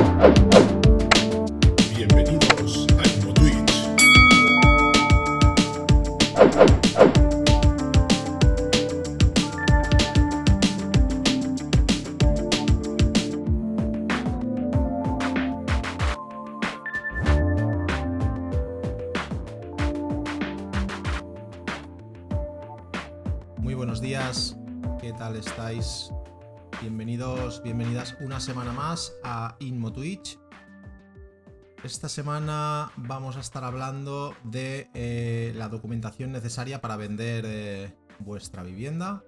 Bienvenidos Bienvenidas una semana más a Inmo Twitch. Esta semana vamos a estar hablando de eh, la documentación necesaria para vender eh, vuestra vivienda,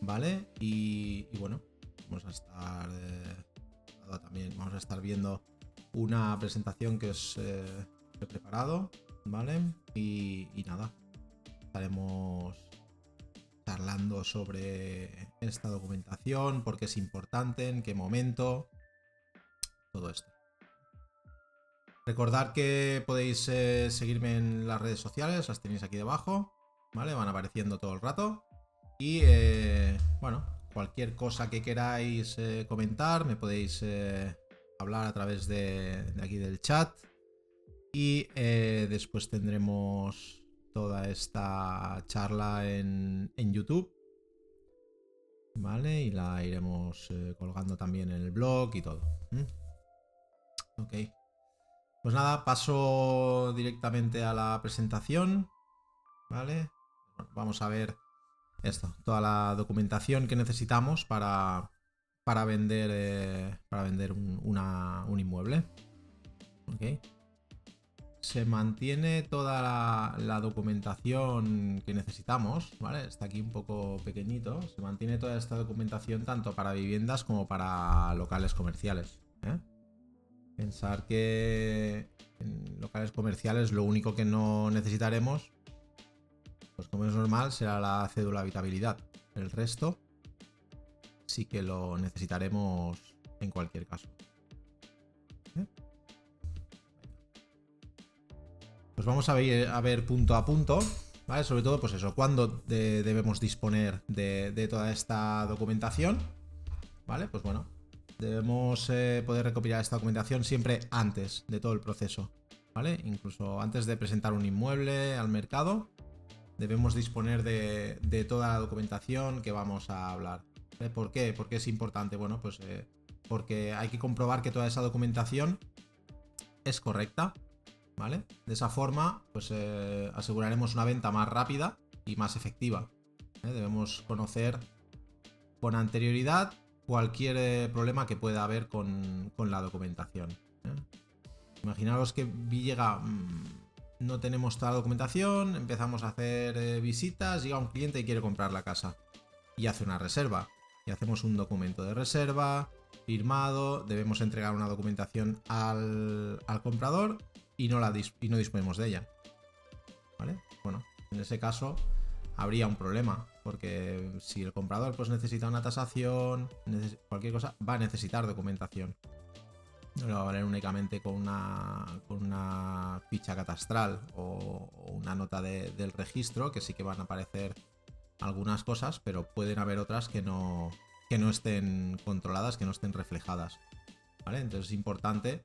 ¿vale? Y, bueno, vamos a estar eh, también vamos a estar viendo una presentación que os he preparado, ¿vale? Y, y nada, estaremos charlando sobre esta documentación, por qué es importante, en qué momento, todo esto. Recordad que podéis eh, seguirme en las redes sociales, las tenéis aquí debajo, ¿vale? Van apareciendo todo el rato. Y eh, bueno, cualquier cosa que queráis eh, comentar, me podéis hablar a través de, aquí del chat. Y después tendremos toda esta charla en, YouTube. ¿Vale? Y la iremos eh, colgando también en el blog y todo. ¿m? Ok. Pues nada, paso directamente a la presentación. ¿Vale? Vamos a ver esto, toda la documentación que necesitamos para, para vender, eh, para vender un, un inmueble. Ok se mantiene toda la, documentación que necesitamos, ¿vale? Está aquí un poco pequeñito. Se mantiene toda esta documentación tanto para viviendas como para locales comerciales. ¿eh? Pensar que en locales comerciales lo único que no necesitaremos, pues como es normal, será la cédula habitabilidad. El resto sí que lo necesitaremos en cualquier caso. Pues vamos a ver, punto a punto, ¿vale? Sobre todo, pues eso, cuándo de- debemos disponer de, toda esta documentación, ¿vale? Pues bueno, debemos eh, poder recopilar esta documentación siempre antes de todo el proceso, ¿vale? Incluso antes de presentar un inmueble al mercado, debemos disponer de, de toda la documentación que vamos a hablar. ¿vale? ¿Por qué? Porque es importante, bueno, pues eh, porque hay que comprobar que toda esa documentación es correcta, De esa forma, pues eh, aseguraremos una venta más rápida y más efectiva. ¿eh? Debemos conocer con anterioridad cualquier eh, problema que pueda haber con, con la documentación. Imaginaros que llega, mm, no tenemos toda la documentación, empezamos a hacer visitas, llega un cliente y quiere comprar la casa y hace una reserva. Y hacemos un documento de reserva firmado, debemos entregar una documentación al, al comprador y no, la y no disponemos de ella. ¿Vale? Bueno, en ese caso habría un problema, porque si el comprador pues necesita una tasación, cualquier cosa, va a necesitar documentación. No le va a valer únicamente con una, con una ficha catastral o, o una nota de- del registro, que sí que van a aparecer algunas cosas, pero pueden haber otras que no, que no estén controladas, que no estén reflejadas. ¿Vale? Entonces es importante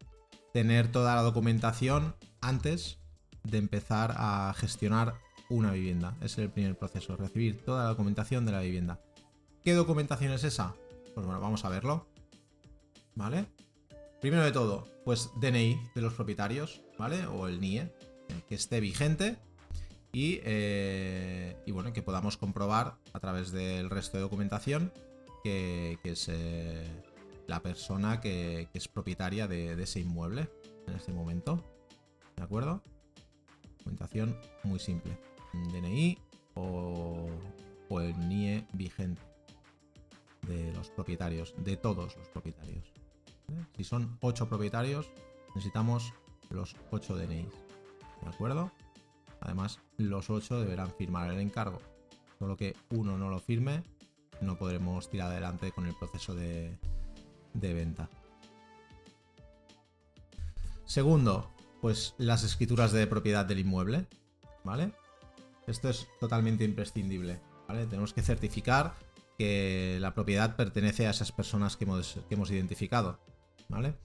tener toda la documentación antes de empezar a gestionar una vivienda. Ese es el primer proceso, recibir toda la documentación de la vivienda. ¿Qué documentación es esa? Pues bueno, vamos a verlo. ¿Vale? Primero de todo, pues DNI de los propietarios, ¿vale? O el NIE, que esté vigente y, eh, y bueno, que podamos comprobar a través del resto de documentación que, que es eh, la persona que, es propietaria de, ese inmueble en este momento. ¿De acuerdo? Documentación muy simple. DNI o, el NIE vigente de los propietarios, de todos los propietarios. Si son 8 propietarios, necesitamos los 8 DNIs. ¿De acuerdo? Además, los 8 deberán firmar el encargo. Solo que uno no lo firme, no podremos tirar adelante con el proceso de, de venta. Segundo, pues las escrituras de propiedad del inmueble, ¿vale? Esto es totalmente imprescindible, ¿vale? Tenemos que certificar que la propiedad pertenece a esas personas que hemos, que hemos identificado, ¿vale?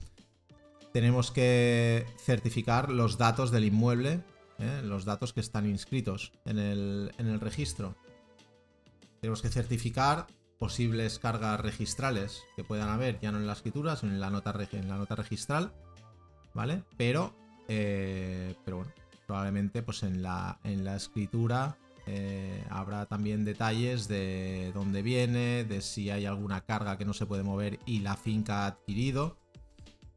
tenemos que certificar los datos del inmueble, ¿eh? los datos que están inscritos en el, en el registro. Tenemos que certificar posibles cargas registrales que puedan haber, ya no en la escritura, sino en la nota, en la nota registral, ¿vale? Pero, eh, pero bueno, probablemente pues en la, en la escritura eh, habrá también detalles de dónde viene, de si hay alguna carga que no se puede mover y la finca ha adquirido,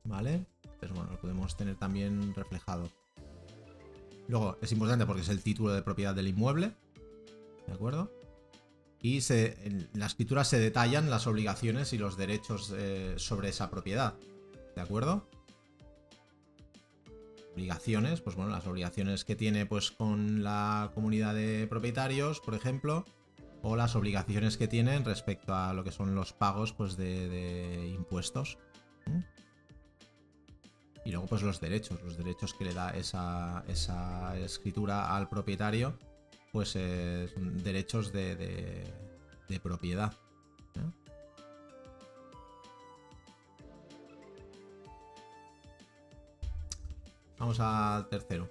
¿vale? Pues bueno, lo podemos tener también reflejado. Luego, es importante porque es el título de propiedad del inmueble, ¿de acuerdo? Y en la escritura se detallan las obligaciones y los derechos eh, sobre esa propiedad. ¿De acuerdo? Obligaciones, pues bueno, las obligaciones que tiene pues con la comunidad de propietarios, por ejemplo, o las obligaciones que tienen respecto a lo que son los pagos pues de, impuestos. Y luego pues los derechos, los derechos que le da esa, esa escritura al propietario pues eh, derechos de, de, propiedad. Vamos al tercero.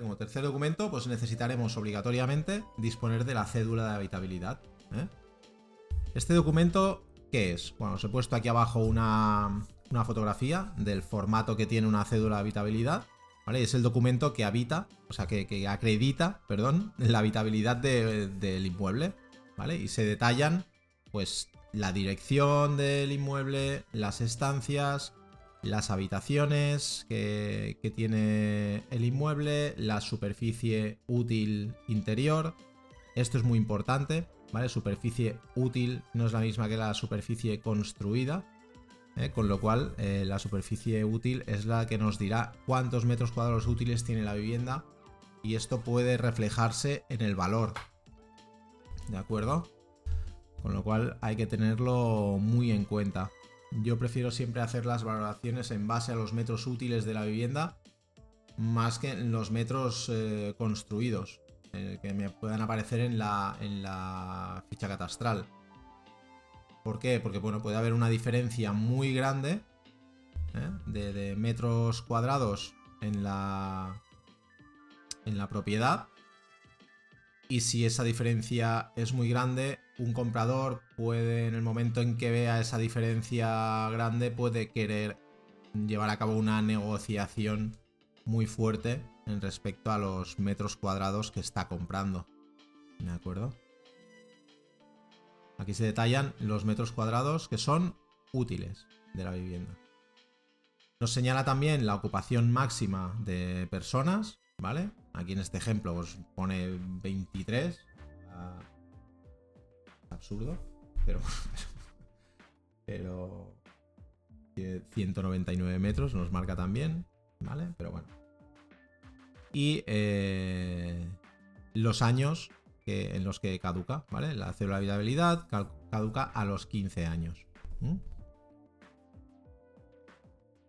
Como tercer documento, pues necesitaremos obligatoriamente disponer de la cédula de habitabilidad. ¿eh? Este documento, ¿qué es? Bueno, os he puesto aquí abajo una, una fotografía del formato que tiene una cédula de habitabilidad. Es el documento que habita, o sea, que, acredita, perdón, la habitabilidad del inmueble, ¿vale? Y se detallan, pues, la dirección del inmueble, las estancias, las habitaciones que, que, tiene el inmueble, la superficie útil interior. Esto es muy importante, ¿vale? Superficie útil no es la misma que la superficie construida. ¿Eh? con lo cual eh, la superficie útil es la que nos dirá cuántos metros cuadrados útiles tiene la vivienda y esto puede reflejarse en el valor. ¿De acuerdo? Con lo cual hay que tenerlo muy en cuenta. Yo prefiero siempre hacer las valoraciones en base a los metros útiles de la vivienda más que en los metros eh, construidos que me puedan aparecer en la, en la ficha catastral. ¿Por qué? Porque bueno, puede haber una diferencia muy grande ¿eh? de, metros cuadrados en la, en la propiedad. Y si esa diferencia es muy grande, un comprador puede, en el momento en que vea esa diferencia grande, puede querer llevar a cabo una negociación muy fuerte en respecto a los metros cuadrados que está comprando. ¿De acuerdo? Aquí se detallan los metros cuadrados que son útiles de la vivienda. Nos señala también la ocupación máxima de personas, ¿vale? Aquí en este ejemplo os pone 23. Ah, absurdo, pero... pero... 199 metros nos marca también, ¿vale? Pero bueno. Y eh, los años en los que caduca, ¿vale? La célula de habitabilidad caduca a los 15 años.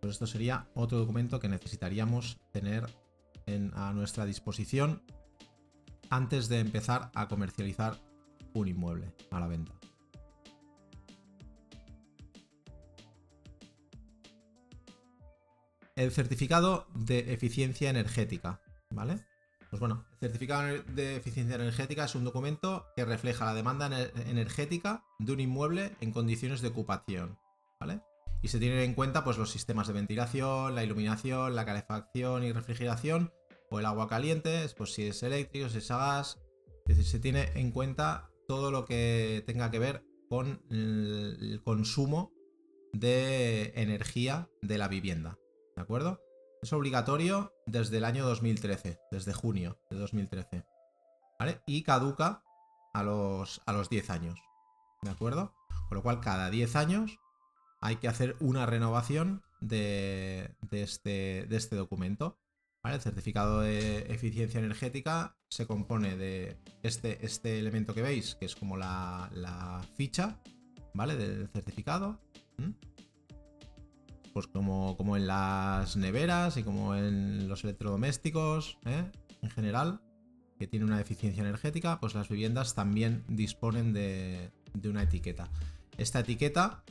Pues esto sería otro documento que necesitaríamos tener a nuestra disposición antes de empezar a comercializar un inmueble a la venta. El certificado de eficiencia energética, ¿vale? Pues bueno, el certificado de eficiencia energética es un documento que refleja la demanda energética de un inmueble en condiciones de ocupación, ¿vale? Y se tienen en cuenta pues los sistemas de ventilación, la iluminación, la calefacción y refrigeración o el agua caliente, pues si es eléctrico, si es a gas, es decir, se tiene en cuenta todo lo que tenga que ver con el consumo de energía de la vivienda, ¿de acuerdo? Es obligatorio desde el año 2013, desde junio de 2013. ¿Vale? Y caduca a los, a los 10 años. ¿De acuerdo? Con lo cual, cada 10 años hay que hacer una renovación de, este, de este documento. El certificado de eficiencia energética se compone de este, este elemento que veis, que es como la, ficha, ¿vale? Del certificado pues como, como en las neveras y como en los electrodomésticos, ¿eh? en general, que tiene una eficiencia energética, pues las viviendas también disponen de, una etiqueta. Esta etiqueta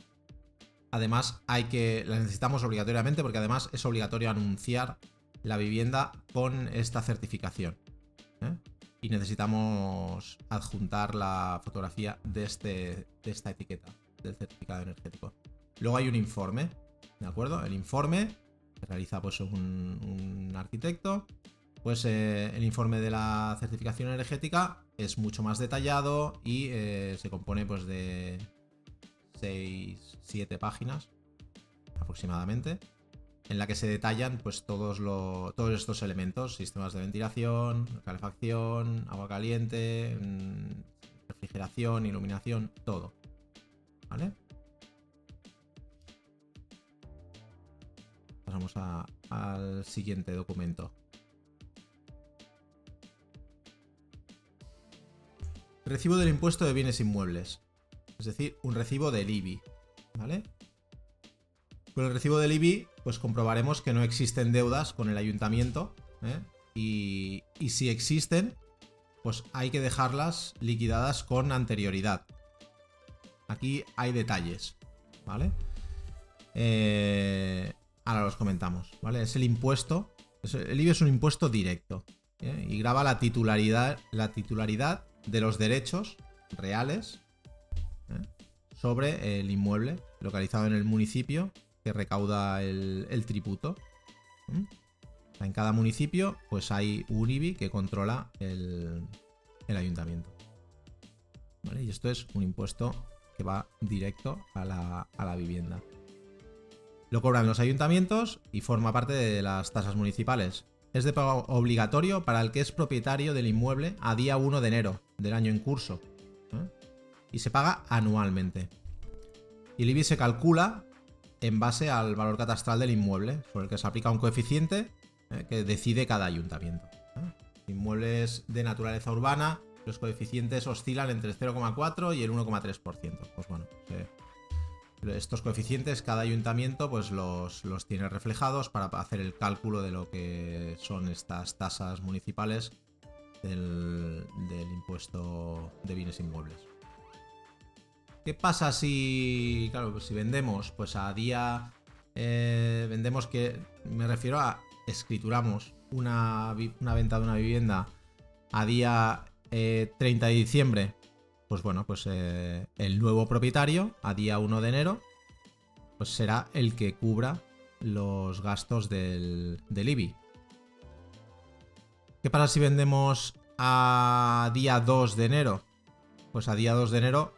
además hay que, la necesitamos obligatoriamente porque además es obligatorio anunciar la vivienda con esta certificación. ¿eh? Y necesitamos adjuntar la fotografía de, este, de esta etiqueta del certificado energético. Luego hay un informe, ¿de acuerdo? El informe que realiza pues, un, arquitecto. Pues eh, el informe de la certificación energética es mucho más detallado y eh, se compone pues, de 6, 7 páginas aproximadamente en la que se detallan pues todos, todos estos elementos, sistemas de ventilación, calefacción, agua caliente, mm, refrigeración, iluminación, todo. ¿Vale? Al siguiente documento. Recibo del impuesto de bienes inmuebles. Es decir, un recibo del IBI. ¿Vale? Con el recibo del IBI, pues comprobaremos que no existen deudas con el ayuntamiento. ¿eh? Y, y si existen, pues hay que dejarlas liquidadas con anterioridad. Aquí hay detalles, ¿vale? Eh, ahora los comentamos, ¿vale? Es el impuesto. el IBI es un impuesto directo. ¿eh? Y graba la titularidad, la titularidad de los derechos reales sobre el inmueble localizado en el municipio que recauda el, tributo. En cada municipio, pues hay un IBI que controla el, ayuntamiento. Y esto es un impuesto que va directo a la vivienda. Lo cobran los ayuntamientos y forma parte de las tasas municipales. Es de pago obligatorio para el que es propietario del inmueble a día 1 de enero del año en curso. Y se paga anualmente. Y el IBI se calcula en base al valor catastral del inmueble, sobre el que se aplica un coeficiente eh, que decide cada ayuntamiento. ¿eh? Inmuebles de naturaleza urbana, los coeficientes oscilan entre el 0,4 y el 1,3%. Pues bueno, estos coeficientes cada ayuntamiento pues los, los, tiene reflejados para hacer el cálculo de lo que son estas tasas municipales del impuesto de bienes inmuebles. ¿Qué pasa si, claro, si vendemos, pues a día, eh, vendemos que, me refiero a escrituramos una, venta de una vivienda a día 30 eh, de diciembre, pues bueno, pues eh, el nuevo propietario a día 1 de enero, pues será el que cubra los gastos del, del IBI. ¿Qué pasa si vendemos a día 2 de enero? Pues a día 2 de enero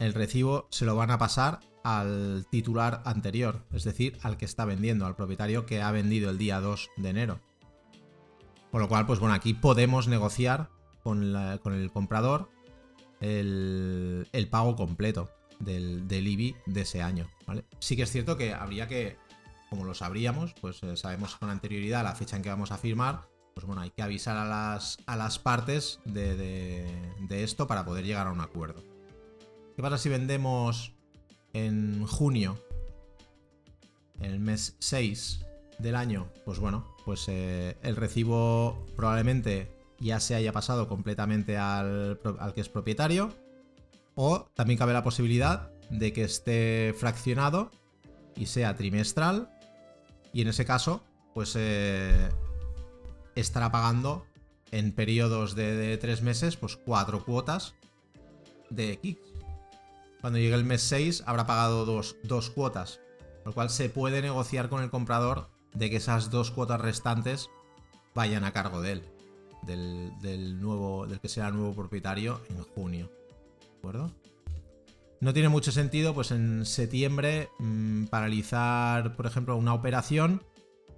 el recibo se lo van a pasar al titular anterior, es decir, al que está vendiendo, al propietario que ha vendido el día 2 de enero. Por lo cual, pues bueno, aquí podemos negociar con, el comprador el, pago completo del, IBI de ese año. Sí que es cierto que habría que, como lo sabríamos, pues eh, sabemos con anterioridad la fecha en que vamos a firmar, pues bueno, hay que avisar a las, a las partes de esto para poder llegar a un acuerdo. ¿Qué pasa si vendemos en junio, el mes 6 del año? Pues bueno, pues eh, el recibo probablemente ya se haya pasado completamente al, que es propietario. O también cabe la posibilidad de que esté fraccionado y sea trimestral. Y en ese caso, pues eh, estará pagando en periodos de, tres meses, pues cuatro cuotas de X. Cuando llegue el mes 6 habrá pagado dos, cuotas, lo cual se puede negociar con el comprador de que esas dos cuotas restantes vayan a cargo de él, del, nuevo, del que sea el nuevo propietario en junio. ¿De acuerdo? No tiene mucho sentido, pues en septiembre, mm, paralizar, por ejemplo, una operación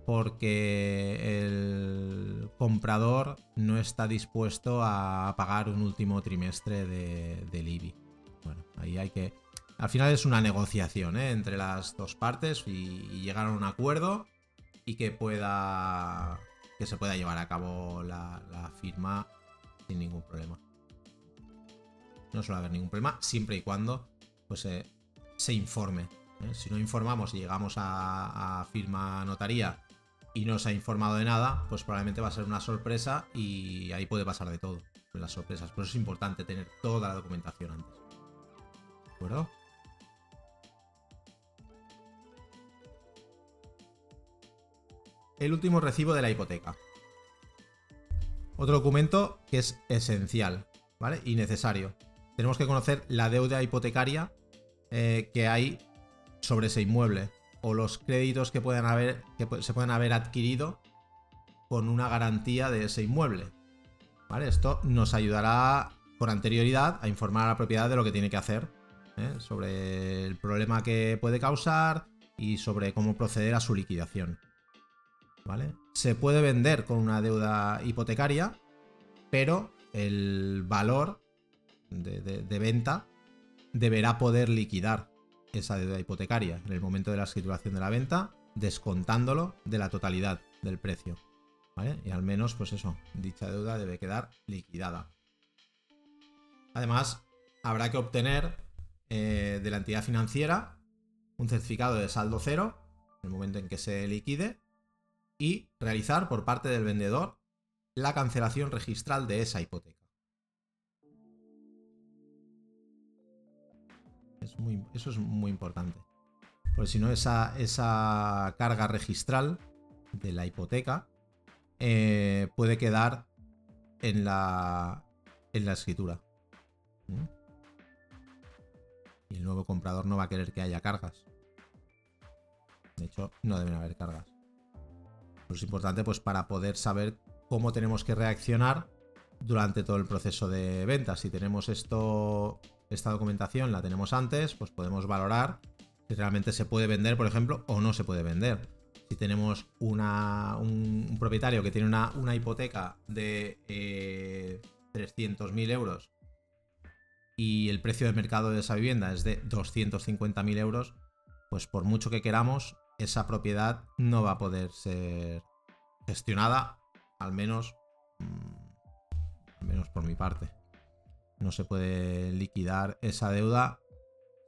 porque el comprador no está dispuesto a pagar un último trimestre de, del. Bueno, ahí hay que... Al final es una negociación ¿eh? entre las dos partes y, llegar a un acuerdo y que pueda... que se pueda llevar a cabo la, firma sin ningún problema. No suele haber ningún problema siempre y cuando pues, eh, se informe. ¿eh? Si no informamos y llegamos a, firma notaría y no se ha informado de nada, pues probablemente va a ser una sorpresa y ahí puede pasar de todo las sorpresas. Por eso es importante tener toda la documentación antes. ¿De acuerdo? El último recibo de la hipoteca. Otro documento que es esencial, ¿vale? Y necesario. Tenemos que conocer la deuda hipotecaria eh, que hay sobre ese inmueble o los créditos que, haber, que se pueden haber adquirido con una garantía de ese inmueble. ¿Vale? Esto nos ayudará con anterioridad a informar a la propiedad de lo que tiene que hacer, ¿eh? sobre el problema que puede causar y sobre cómo proceder a su liquidación. ¿Vale? Se puede vender con una deuda hipotecaria, pero el valor de, venta deberá poder liquidar esa deuda hipotecaria en el momento de la escrituración de la venta, descontándolo de la totalidad del precio. Y al menos, pues eso, dicha deuda debe quedar liquidada. Además, habrá que obtener eh, de la entidad financiera un certificado de saldo cero en el momento en que se liquide y realizar por parte del vendedor la cancelación registral de esa hipoteca. eso es muy importante. Porque si no, esa, esa carga registral de la hipoteca eh, puede quedar en la, en la escritura. Y el nuevo comprador no va a querer que haya cargas. De hecho, no deben haber cargas. Es importante pues para poder saber cómo tenemos que reaccionar durante todo el proceso de venta. Si tenemos esto, esta documentación la tenemos antes, pues podemos valorar si realmente se puede vender, por ejemplo, o no se puede vender. Si tenemos una, un, propietario que tiene una, hipoteca de eh, 300.000 euros y el precio de mercado de esa vivienda es de 250.000 euros, pues por mucho que queramos, esa propiedad no va a poder ser gestionada, al menos, mm, al menos por mi parte. No se puede liquidar esa deuda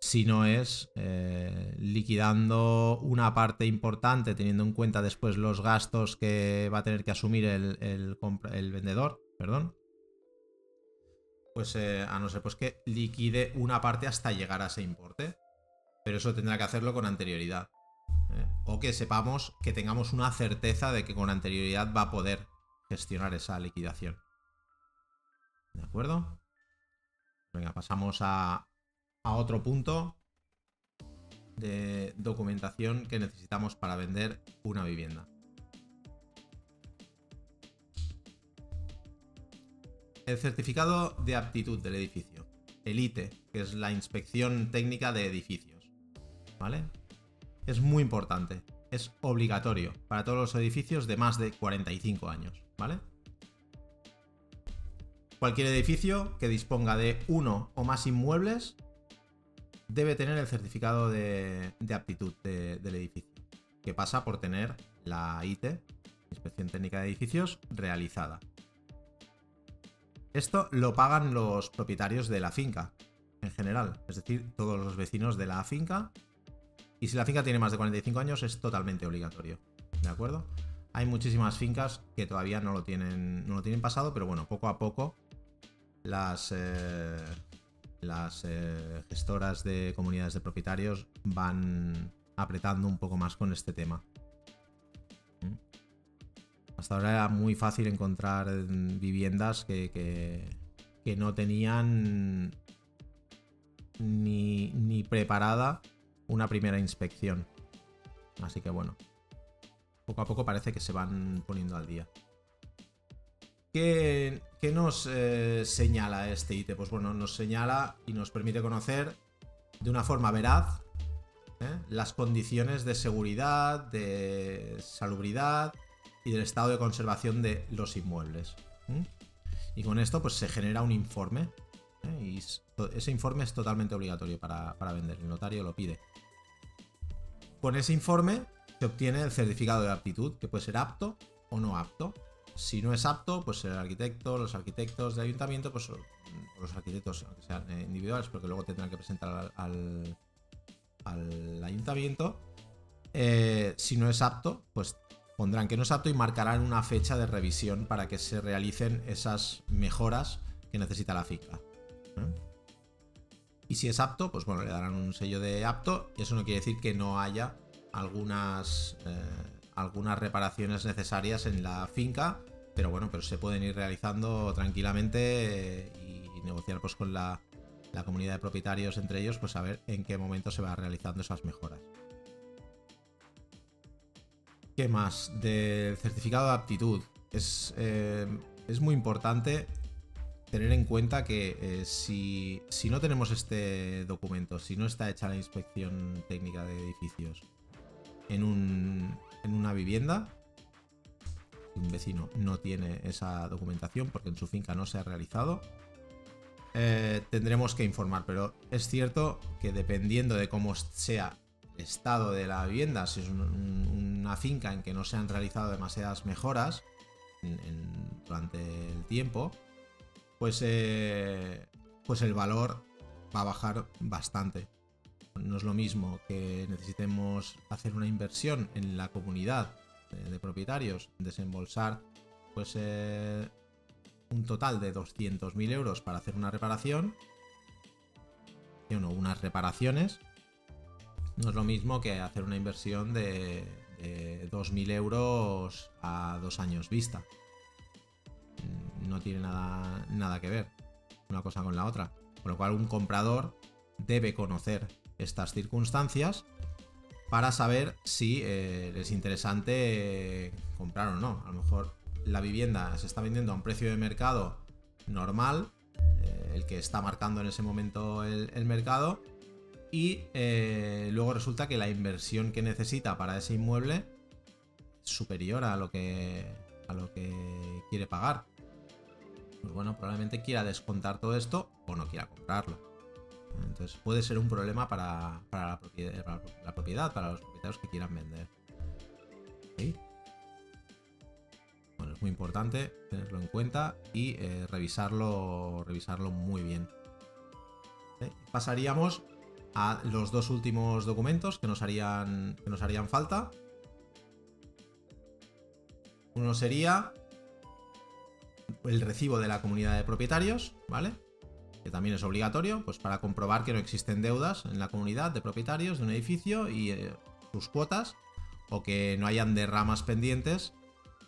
si no es eh, liquidando una parte importante, teniendo en cuenta después los gastos que va a tener que asumir el, el vendedor, perdón, pues eh, a no ser pues que liquide una parte hasta llegar a ese importe. Pero eso tendrá que hacerlo con anterioridad. O que sepamos que tengamos una certeza de que con anterioridad va a poder gestionar esa liquidación. ¿De acuerdo? Venga, pasamos a, a otro punto de documentación que necesitamos para vender una vivienda. el certificado de aptitud del edificio, el ITE, que es la inspección técnica de edificios. ¿Vale? Es muy importante, es obligatorio para todos los edificios de más de 45 años, ¿vale? Cualquier edificio que disponga de uno o más inmuebles debe tener el certificado de, aptitud del edificio, que pasa por tener la ITE, Inspección Técnica de Edificios, realizada. Esto lo pagan los propietarios de la finca, en general, es decir, todos los vecinos de la finca. Y si la finca tiene más de 45 años, es totalmente obligatorio. ¿De acuerdo? Hay muchísimas fincas que todavía no lo tienen, no lo tienen pasado, pero bueno, poco a poco las, eh, las eh, gestoras de comunidades de propietarios van apretando un poco más con este tema. Hasta ahora era muy fácil encontrar viviendas que, no tenían ni, preparada una primera inspección. Así que bueno, poco a poco parece que se van poniendo al día. ¿Qué, nos eh, señala este ítem? Pues bueno, nos señala y nos permite conocer de una forma veraz ¿eh? las condiciones de seguridad, de salubridad y del estado de conservación de los inmuebles. Y con esto pues se genera un informe. ¿Eh? Y ese informe es totalmente obligatorio para, vender. El notario lo pide. Con ese informe se obtiene el certificado de aptitud, que puede ser apto o no apto. Si no es apto, pues el arquitecto, los arquitectos del ayuntamiento, pues los arquitectos, aunque sean eh, individuales, porque luego tendrán que presentar al, al, ayuntamiento. Eh, si no es apto, pues pondrán que no es apto y marcarán una fecha de revisión para que se realicen esas mejoras que necesita la finca. Y si es apto, pues bueno, le darán un sello de apto y eso no quiere decir que no haya algunas, eh, algunas reparaciones necesarias en la finca, pero bueno, pero se pueden ir realizando tranquilamente eh, y negociar pues con la, la comunidad de propietarios entre ellos, pues a ver en qué momento se va realizando esas mejoras. ¿Qué más? Del certificado de aptitud. Es, eh, es muy importante tener en cuenta que eh, si, si, no tenemos este documento, si no está hecha la inspección técnica de edificios en, un, en una vivienda, un vecino no tiene esa documentación porque en su finca no se ha realizado, eh, tendremos que informar. Pero es cierto que dependiendo de cómo sea el estado de la vivienda, si es una finca en que no se han realizado demasiadas mejoras durante el tiempo, pues, eh, pues el valor va a bajar bastante. No es lo mismo que necesitemos hacer una inversión en la comunidad de, propietarios, desembolsar pues eh, un total de 200.000 euros para hacer una reparación, no, unas reparaciones, no es lo mismo que hacer una inversión de, de 2.000 euros a dos años vista. No tiene nada, nada que ver una cosa con la otra. Con lo cual un comprador debe conocer estas circunstancias para saber si eh, es interesante comprar o no. A lo mejor la vivienda se está vendiendo a un precio de mercado normal, eh, el que está marcando en ese momento el, mercado, y eh, luego resulta que la inversión que necesita para ese inmueble es superior a lo que, a lo que quiere pagar. Pues bueno, probablemente quiera descontar todo esto o no quiera comprarlo. Entonces puede ser un problema para, la, propiedad, para la propiedad, para los propietarios que quieran vender. Bueno, es muy importante tenerlo en cuenta y eh, revisarlo, revisarlo muy bien. Pasaríamos a los dos últimos documentos que nos harían, que nos harían falta. Uno sería el recibo de la comunidad de propietarios, ¿vale? Que también es obligatorio, pues para comprobar que no existen deudas en la comunidad de propietarios de un edificio y eh, sus cuotas, o que no hayan derramas pendientes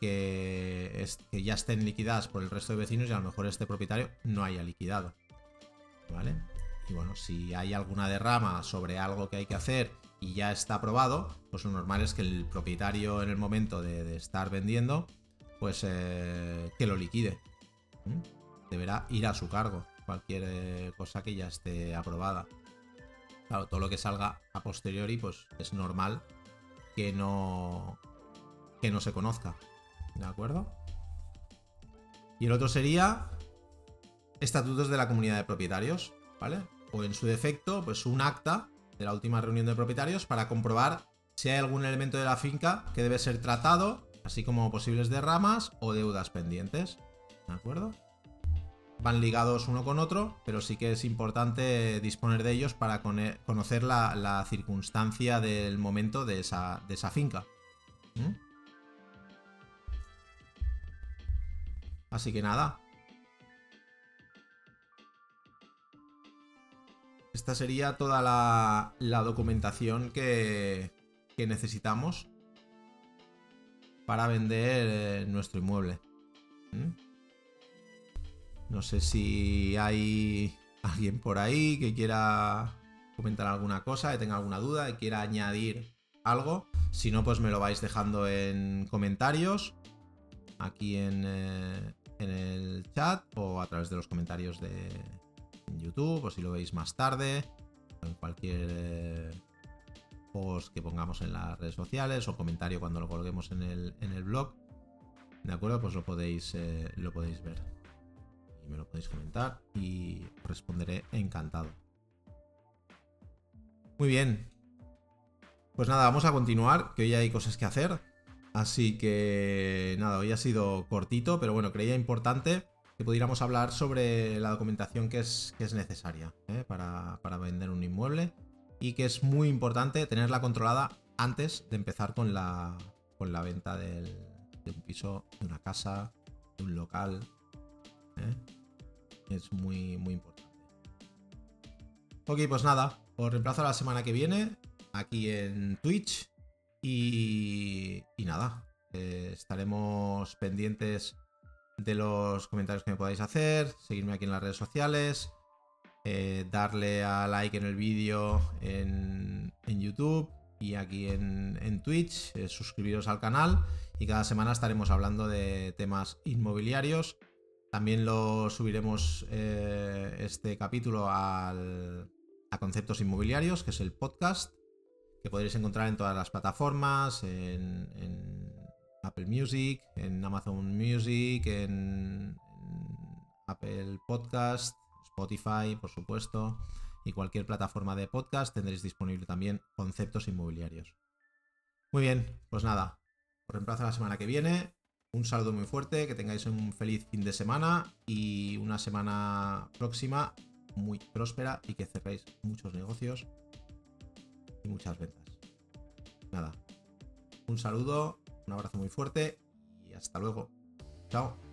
que, ya estén liquidadas por el resto de vecinos y a lo mejor este propietario no haya liquidado. ¿Vale? Y bueno, si hay alguna derrama sobre algo que hay que hacer y ya está aprobado, pues lo normal es que el propietario en el momento de, estar vendiendo, pues eh, que lo liquide. Deberá ir a su cargo cualquier eh, cosa que ya esté aprobada. Claro, todo lo que salga a posteriori, pues es normal que no, que no se conozca. ¿De acuerdo? Y el otro sería estatutos de la comunidad de propietarios, ¿vale? O en su defecto, pues un acta de la última reunión de propietarios para comprobar si hay algún elemento de la finca que debe ser tratado, así como posibles derramas o deudas pendientes. ¿De acuerdo? Van ligados uno con otro, pero sí que es importante disponer de ellos para conocer la, circunstancia del momento de esa, de esa finca. Así que nada. Esta sería toda la, documentación que, necesitamos para vender eh, nuestro inmueble. ¿Mm? No sé si hay alguien por ahí que quiera comentar alguna cosa, que tenga alguna duda, que quiera añadir algo. Si no, pues me lo vais dejando en comentarios, aquí en, eh, en el chat o a través de los comentarios de YouTube o si lo veis más tarde, en cualquier eh, post que pongamos en las redes sociales o comentario cuando lo coloquemos en el, en el blog. ¿De acuerdo? Pues lo podéis, eh, lo podéis ver. Y me lo podéis comentar y responderé encantado. Muy bien. Pues nada, vamos a continuar, que hoy hay cosas que hacer. Así que nada, hoy ha sido cortito, pero bueno, creía importante que pudiéramos hablar sobre la documentación que es, es necesaria ¿eh? para, vender un inmueble y que es muy importante tenerla controlada antes de empezar con la, con la venta de un piso, de una casa, de un local. ¿eh? Es muy, muy importante. Ok, pues nada, os reemplazo la semana que viene aquí en Twitch Y, y nada, eh, estaremos pendientes de los comentarios que me podáis hacer, seguirme aquí en las redes sociales, eh, darle a like en el vídeo en, YouTube y aquí en, en Twitch, eh, suscribiros al canal y cada semana estaremos hablando de temas inmobiliarios. También lo subiremos eh, este capítulo a Conceptos Inmobiliarios, que es el podcast, que podréis encontrar en todas las plataformas, en, Apple Music, en Amazon Music, en Apple Podcast, Spotify, por supuesto y cualquier plataforma de podcast tendréis disponible también conceptos inmobiliarios. Muy bien, pues nada, os reemplazo la semana que viene. Un saludo muy fuerte, que tengáis un feliz fin de semana y una semana próxima muy próspera y que cerréis muchos negocios y muchas ventas. Nada, un saludo, un abrazo muy fuerte y hasta luego. Chao.